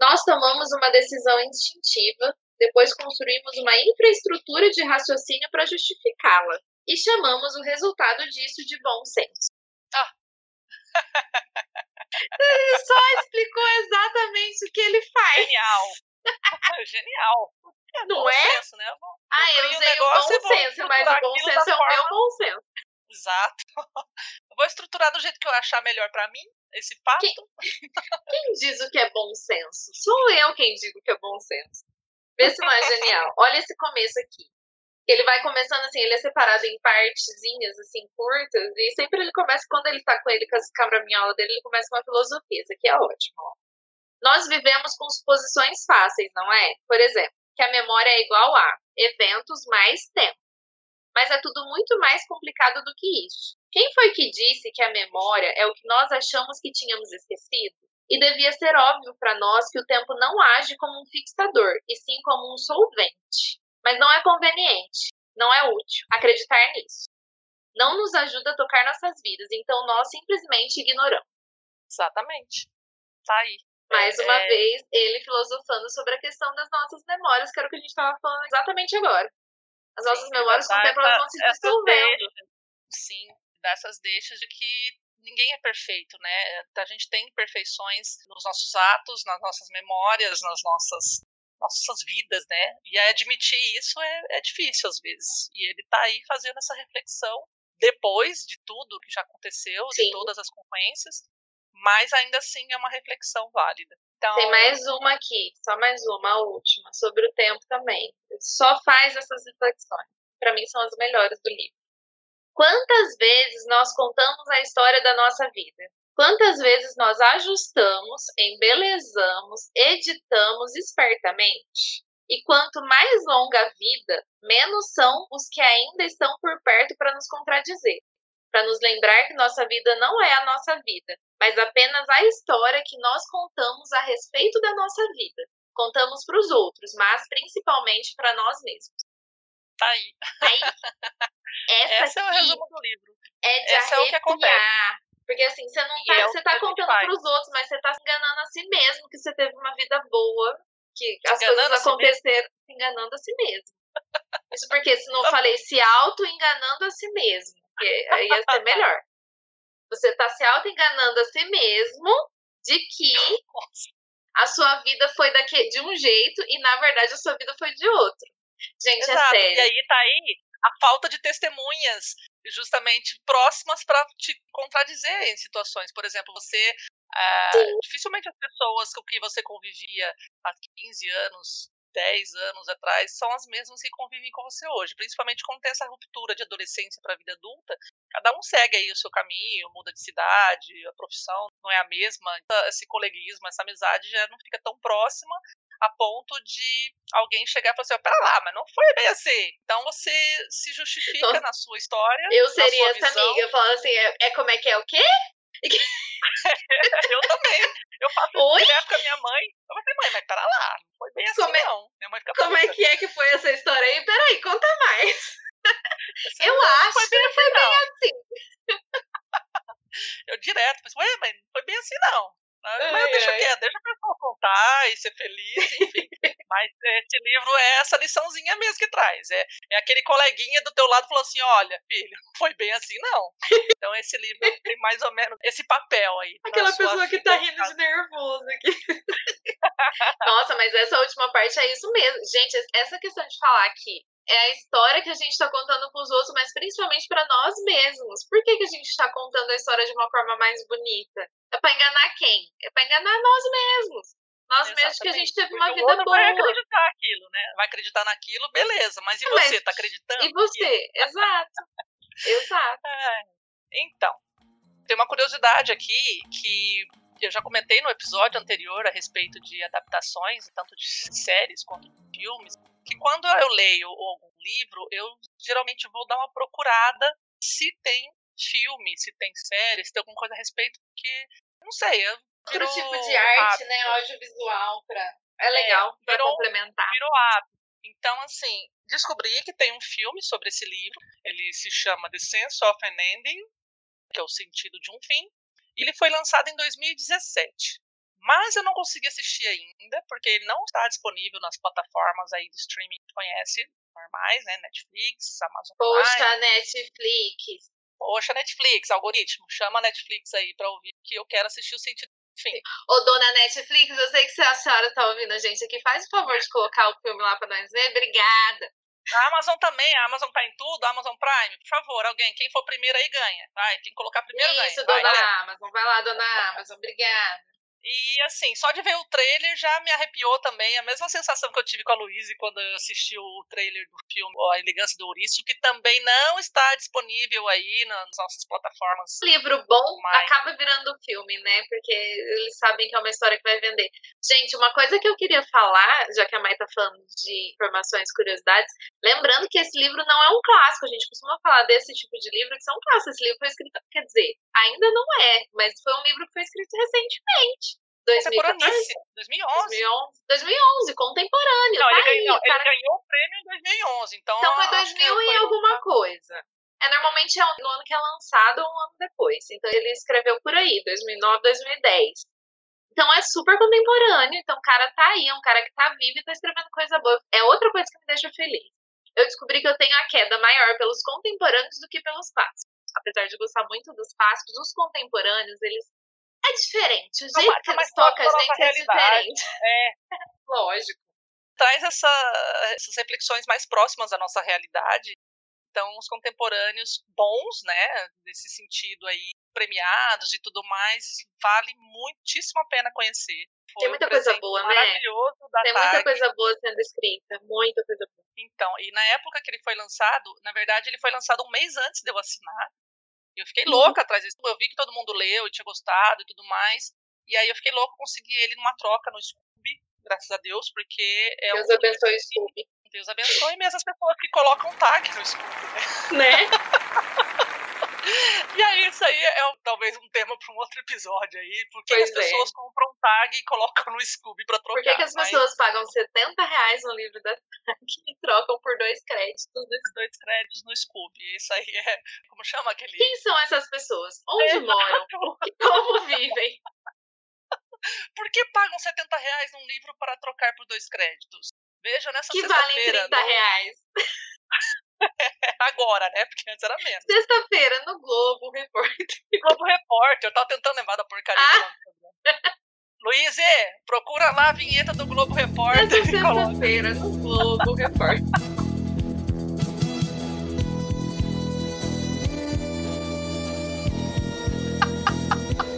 Nós tomamos uma decisão instintiva, depois construímos uma infraestrutura de raciocínio para justificá-la. E chamamos o resultado disso de bom senso. Ah. Ele só explicou exatamente o que ele faz, Genial. Genial. não Bom é? senso, né? Bom, Ah, eu usei o negócio e bom vou senso, mas o bom senso é o meu bom senso. Exato. Eu vou estruturar do jeito que eu achar melhor pra mim, esse fato. Quem diz o que é bom senso? Sou eu quem digo que é bom senso. Vê se não é genial. Olha esse começo aqui. Ele vai começando assim, ele é separado em partezinhas, assim, curtas, e sempre ele começa, quando ele tá com ele, com as cabraminholas dele, ele começa com uma filosofia. Isso aqui é ótimo. ó. Nós vivemos com suposições fáceis, não é? Por exemplo, que a memória é igual a eventos mais tempo. Mas é tudo muito mais complicado do que isso. Quem foi que disse que a memória é o que nós achamos que tínhamos esquecido? E devia ser óbvio para nós que o tempo não age como um fixador, e sim como um solvente. Mas não é conveniente, não é útil acreditar nisso. não nos ajuda a tocar nossas vidas, então nós simplesmente ignoramos. Exatamente. Tá aí. Mais uma É. vez, ele filosofando sobre a questão das nossas memórias, que era o que a gente estava falando exatamente agora. As nossas Sim, memórias, com o tempo, elas vão se dissolvendo. Sim, dessas deixas de que ninguém é perfeito, né? A gente tem imperfeições nos nossos atos, nas nossas memórias, nas nossas nossas vidas, né? E admitir isso é, é difícil às vezes. E ele tá aí fazendo essa reflexão depois de tudo que já aconteceu, Sim. de todas as consequências, mas ainda assim é uma reflexão válida. Então, Tem mais uma aqui, só mais uma, a última, sobre o tempo também. Só faz essas reflexões. Para mim, são as melhores do livro. Quantas vezes nós contamos a história da nossa vida? Quantas vezes nós ajustamos, embelezamos, editamos espertamente? E quanto mais longa a vida, menos são os que ainda estão por perto para nos contradizer, para nos lembrar que nossa vida não é a nossa vida, mas apenas a história que nós contamos a respeito da nossa vida. Contamos para os outros, mas principalmente para nós mesmos. tá aí. Aí, essa Esse é o resumo do livro. é de esse é o que arrepiar. Porque assim, você não tá, é você tá contando faz. pros outros, mas você tá se enganando a si mesmo que você teve uma vida boa, que as enganando coisas si aconteceram se enganando a si mesmo. Isso porque se não Tá falei se auto-enganando a si mesmo, aí ia ser melhor. Você tá se auto-enganando a si mesmo de que a sua vida foi daqui, de um jeito e na verdade a sua vida foi de outro. Gente, é Exato. sério. E aí tá aí a falta de testemunhas justamente próximas para te contradizer em situações. Por exemplo, você. ah, dificilmente as pessoas com que você convivia há 15 anos, 10 anos atrás, são as mesmas que convivem com você hoje. Principalmente quando tem essa ruptura de adolescência para a vida adulta. Cada um segue aí o seu caminho, muda de cidade, a profissão não é a mesma. Esse coleguismo, essa amizade já não fica tão próxima a ponto de alguém chegar e falar assim, ó, pera lá, mas não foi bem assim. Então você se justifica Nossa. na sua história, Eu seria essa visão. amiga falando assim: é, é como é que é o quê? Eu também. Eu faço Oi? isso direto com a minha mãe. Eu falei, mãe, mas pera lá, não foi bem assim Como é- não. Minha mãe fica Como é que é que foi essa história aí? Peraí, conta mais. Você Eu acho foi bem que foi bem não. assim. Eu direto, mas, ué, mas não foi bem assim não. Mas Ai, deixa quieto, deixa a pessoa contar e ser feliz, enfim. Mas esse livro é essa liçãozinha mesmo que traz. É, é aquele coleguinha do teu lado falou assim: olha, filho, não foi bem assim, não. Então esse livro tem mais ou menos esse papel aí. Aquela pessoa que tá rindo de nervoso aqui. Nossa, mas essa última parte é isso mesmo. Gente, essa questão de falar aqui é a história que a gente tá contando pros outros, mas principalmente pra nós mesmos. Por que, que a gente tá contando a história de uma forma mais bonita? É pra enganar quem? É pra enganar nós mesmos. Nós mesmos que a gente Exatamente. teve uma Porque vida outro boa. Vai acreditar aquilo, né? Vai acreditar naquilo, beleza. Mas e Ah, mas- você, tá acreditando? E você? Exato. Exato. É. Então, tem uma curiosidade aqui que eu já comentei no episódio anterior a respeito de adaptações, tanto de séries quanto de filmes, que quando eu leio algum livro, eu geralmente vou dar uma procurada se tem filme, se tem série, se tem alguma coisa a respeito, porque, não sei, eu Outro tipo de arte, hábito. né? Audiovisual pra. É legal pra virou- complementar. virou hábito. Então, assim, descobri que tem um filme sobre esse livro. Ele se chama The Sense of an Ending, que é o sentido de um fim. E ele foi lançado em 2017. Mas eu não consegui assistir ainda, porque ele não está disponível nas plataformas aí de streaming que conhece, normais, né? Netflix, Amazon Prime. Poxa, Netflix. Poxa, Netflix, algoritmo, chama a Netflix aí pra ouvir que eu quero assistir o sentido do fim. Ô, dona Netflix, eu sei que a senhora tá ouvindo a gente aqui. Faz o favor de colocar o filme lá pra nós ver. Obrigada. A Amazon também, a Amazon tá em tudo, a Amazon Prime, por favor, alguém, quem for primeiro aí ganha. Vai, quem colocar primeiro Isso, ganha. Vai, dona galera. Amazon. Vai lá, dona Amazon. Obrigada. E assim, só de ver o trailer já me arrepiou também. A mesma sensação que eu tive com a Luíse quando eu assisti o trailer do filme A Elegância do Ouriço, que também não está disponível aí nas nossas plataformas. Livro bom Mas- acaba virando filme, né? Porque eles sabem que é uma história que vai vender. Gente, uma coisa que eu queria falar, já que a Mai tá falando de informações, curiosidades, lembrando que esse livro não é um clássico. A gente costuma falar desse tipo de livro que são clássicos. Esse livro foi escrito, quer dizer, ainda não é, mas foi um livro que foi escrito recentemente. 2014, Contemporaníssimo, 2011. 2011, 2011, contemporâneo. Não, tá ele, aí, ganhou, o cara ele ganhou o prêmio em 2011. Então, Então foi acho que 2000 e foi- alguma coisa. É, normalmente é no ano que é lançado ou um ano depois. Então ele escreveu por aí, 2009, 2010. Então é super contemporâneo. Então o cara tá aí, é um cara que tá vivo e tá escrevendo coisa boa. É outra coisa que me deixa feliz. Eu descobri que eu tenho a queda maior pelos contemporâneos do que pelos clássicos. Apesar de gostar muito dos clássicos, os contemporâneos, eles. É diferente. O Não, jeito que mas eles tocam a toca a gente nossa é diferente. É, Lógico. traz essa- essas reflexões mais próximas da nossa realidade. Então, os contemporâneos bons, né, nesse sentido aí, premiados e tudo mais, vale muitíssimo a pena conhecer. Foi Tem um muita coisa presente boa, né? maravilhoso da Tem muita TAG. coisa boa sendo escrita. Muita coisa boa. Então, e na época que ele foi lançado, na verdade, ele foi lançado um mês antes de eu assinar. Eu fiquei Uhum. louca atrás disso. Eu vi que todo mundo leu e tinha gostado e tudo mais. E aí eu fiquei louca, consegui ele numa troca no Scooby, graças a Deus, porque é Deus um abençoe o Scooby. Deus abençoe mesmo as pessoas que colocam tag no Scooby, né? Né? E aí, isso aí é um- talvez um tema para um outro episódio aí. Por que as é. pessoas compram tag e colocam no Scooby pra trocar? Por que, que as Mas pessoas pagam 70 reais no livro da TAG e trocam por dois créditos? os dois créditos no Scooby. Isso aí é. Como chama aquele. Quem são essas pessoas? Onde Exato. moram? Como vivem? Por que pagam 70 reais num livro para trocar por dois créditos? Veja nessa Que valem sexta-feira. 30 no- reais. Agora, né? Porque antes era menos. Sexta-feira, no Globo Repórter. Globo Repórter, eu tava tentando lembrar da porcaria Ah. Luiz, procura lá a vinheta do Globo Repórter sexta-feira, no Globo Repórter.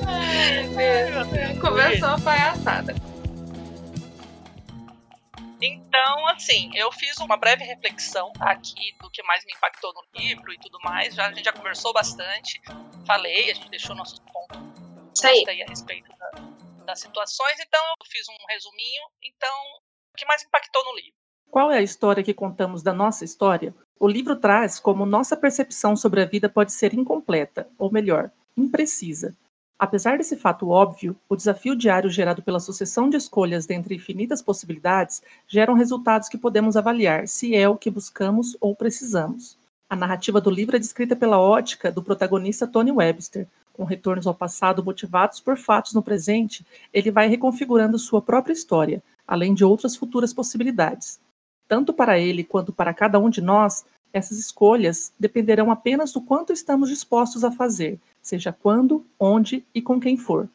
Ai, meu Deus. Começou a palhaçada. Então, assim, eu fiz uma breve reflexão aqui do que mais me impactou no livro e tudo mais. Já, a gente já conversou bastante, falei, a gente deixou nossos pontos aí a respeito da- das situações. Então, eu fiz um resuminho. Então, o que mais impactou no livro? Qual é a história que contamos da nossa história? O livro traz como nossa percepção sobre a vida pode ser incompleta, ou melhor, imprecisa. Apesar desse fato óbvio, o desafio diário gerado pela sucessão de escolhas dentre infinitas possibilidades geram resultados que podemos avaliar se é o que buscamos ou precisamos. A narrativa do livro é descrita pela ótica do protagonista Tony Webster. Com retornos ao passado motivados por fatos no presente, ele vai reconfigurando sua própria história, além de outras futuras possibilidades. Tanto para ele quanto para cada um de nós, essas escolhas dependerão apenas do quanto estamos dispostos a fazer, seja quando, onde e com quem for.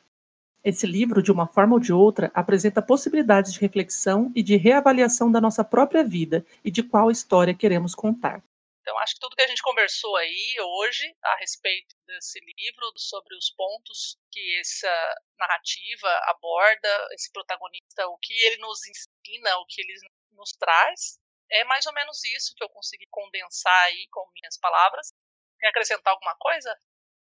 Esse livro, de uma forma ou de outra, apresenta possibilidades de reflexão e de reavaliação da nossa própria vida e de qual história queremos contar. Então, acho que tudo que a gente conversou aí hoje a respeito desse livro, sobre os pontos que essa narrativa aborda, esse protagonista, o que ele nos ensina, o que ele nos traz, é mais ou menos isso que eu consegui condensar aí com minhas palavras. Quer acrescentar alguma coisa?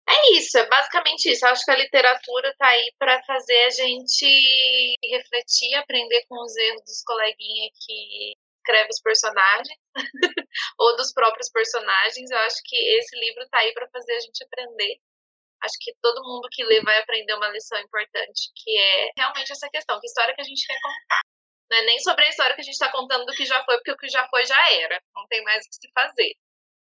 É isso, é basicamente isso. Eu acho que a literatura tá aí para fazer a gente refletir, aprender com os erros dos coleguinhas que escreve os personagens ou dos próprios personagens. Eu acho que esse livro tá aí para fazer a gente aprender. Acho que todo mundo que lê vai aprender uma lição importante, que é realmente essa questão, que história que a gente quer contar. Não é nem sobre a história que a gente está contando do que já foi, porque o que já foi já era. Não tem mais o que se fazer.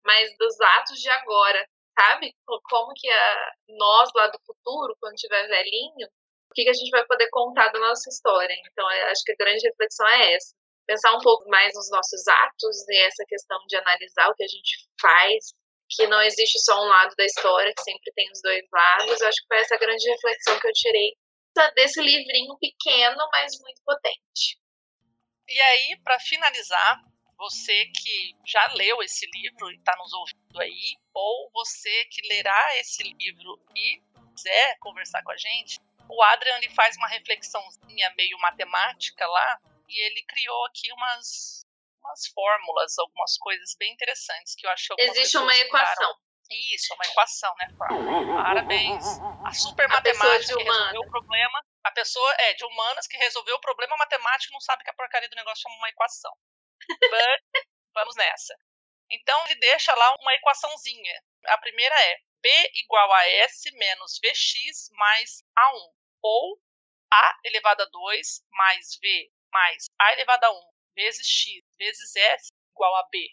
Mas dos atos de agora, sabe? Como que a, nós lá do futuro, quando tiver velhinho, o que, que a gente vai poder contar da nossa história. Então, eu acho que a grande reflexão é essa. Pensar um pouco mais nos nossos atos e essa questão de analisar o que a gente faz, que não existe só um lado da história, que sempre tem os dois lados. Eu acho que foi essa grande reflexão que eu tirei desse livrinho pequeno, mas muito potente. E aí, para finalizar, você que já leu esse livro e está nos ouvindo aí, ou você que lerá esse livro e quiser conversar com a gente, o Adrian ele faz uma reflexãozinha meio matemática lá e ele criou aqui umas, umas fórmulas, algumas coisas bem interessantes que eu acho que Existe uma equação. Isso, uma equação, né? Parabéns. A super A matemática de que resolveu o problema. A pessoa é de humanas que resolveu o problema matemático não sabe que a porcaria do negócio chama uma equação. Vamos nessa. Então ele deixa lá uma equaçãozinha. A primeira é B igual a S menos VX mais A1. Ou A elevado a 2 mais V mais A elevado a 1 vezes X vezes S igual a B.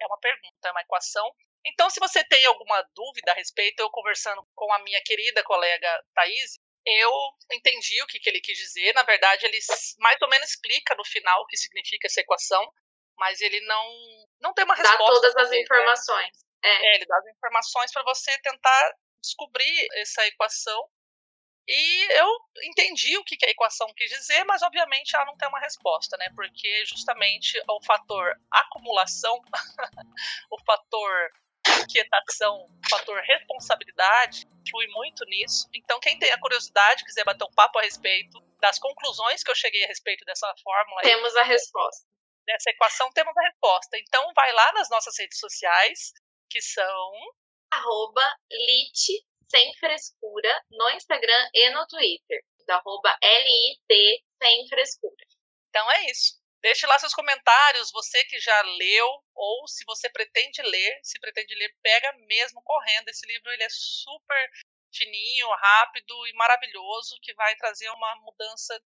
É uma pergunta, é uma equação Então, se você tem alguma dúvida a respeito, eu conversando com a minha querida colega Thaís, eu entendi o que, que ele quis dizer. Na verdade, ele mais ou menos explica no final o que significa essa equação, mas ele não, não tem uma resposta. Dá todas as né? informações. É. é, ele dá as informações para você tentar descobrir essa equação. E eu entendi o que a equação quis dizer, mas obviamente ela não tem uma resposta, né? Porque justamente o fator acumulação, o fator inquietação, o fator responsabilidade, flui muito nisso. Então, quem tem a curiosidade, quiser bater um papo a respeito das conclusões que eu cheguei a respeito dessa fórmula. Temos aí, a resposta. Dessa equação, temos a resposta. Então, vai lá nas nossas redes sociais, que são. Arroba lit sem frescura no Instagram e no Twitter. Arroba LIT sem frescura. Então é isso. Deixe lá seus comentários, você que já leu, ou se você pretende ler, se pretende ler, pega mesmo correndo. Esse livro ele é super fininho, rápido e maravilhoso, que vai trazer uma mudança,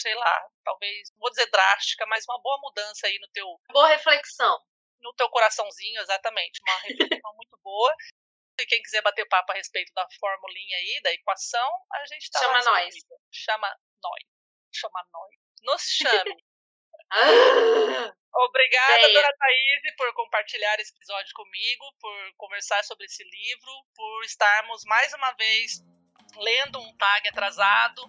sei lá, talvez, vou dizer drástica, mas uma boa mudança aí no teu... Boa reflexão. No teu coraçãozinho, exatamente. Uma reflexão muito boa. E quem quiser bater papo a respeito da formulinha aí, da equação, a gente tá Chama nós. Chama nós. Chama nós. Nos chame. Ah, Obrigada, Venha. dona Thaís, por compartilhar esse episódio comigo, por conversar sobre esse livro, por estarmos mais uma vez lendo um tag atrasado.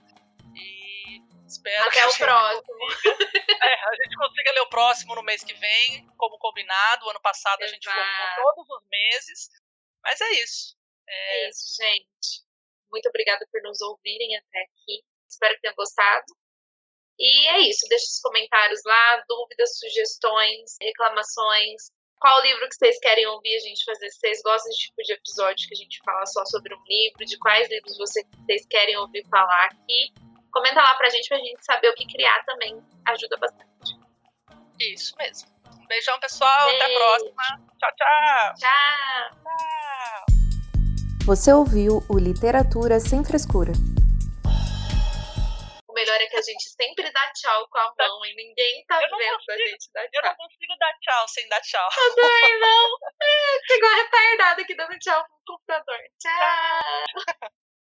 E espero que Até a o próximo. é, a gente consiga ler o próximo no mês que vem, como combinado. O ano passado a gente Exato. focou todos os meses. Mas é isso. É isso, gente. Muito obrigada por nos ouvirem até aqui. Espero que tenham gostado. E é isso. Deixe os comentários lá, dúvidas, sugestões, reclamações. Qual livro que vocês querem ouvir a gente fazer? Se vocês gostam desse tipo de episódio que a gente fala só sobre um livro, de quais livros você- vocês querem ouvir falar aqui, comenta lá pra gente, pra gente saber o que criar também. Ajuda bastante. Isso mesmo. Um beijão, pessoal. Até a Beijo. próxima. Tchau, tchau. Tchau! Tchau. Você ouviu o Literatura Sem Frescura. Melhor é que a gente sempre dá tchau com a mão e ninguém tá Eu vendo a consigo- gente dar Eu tchau. não consigo dar tchau sem dar tchau. Também não. É, chegou a retardada aqui dando tchau pro computador. Tchau.